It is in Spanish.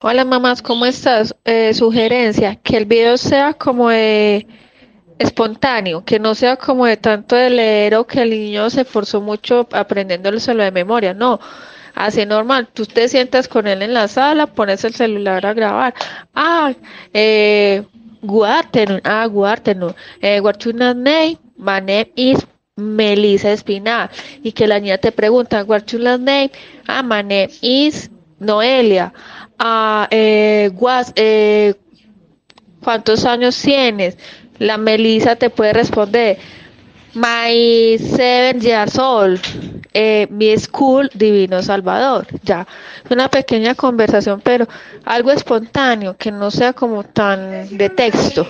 Hola mamás, ¿cómo estás? Eh, sugerencia, que el video sea como de espontáneo, que no sea como de tanto de leer o que el niño se esforzó mucho aprendiéndolo solo de memoria, no. Así normal, tú te sientas con él en la sala, pones el celular a grabar. Ah, eh, afternoon, ah, afternoon. Eh, your name? My name is Melissa Espinal. Y que la niña te pregunta, your name? Ah, my name is Noelia. Ah, eh, guas- eh, ¿cuántos años tienes? La Melissa te puede responder, my seven years old, eh, mi school Divino Salvador. Ya, una pequeña conversación, pero algo espontáneo, que no sea como tan de texto.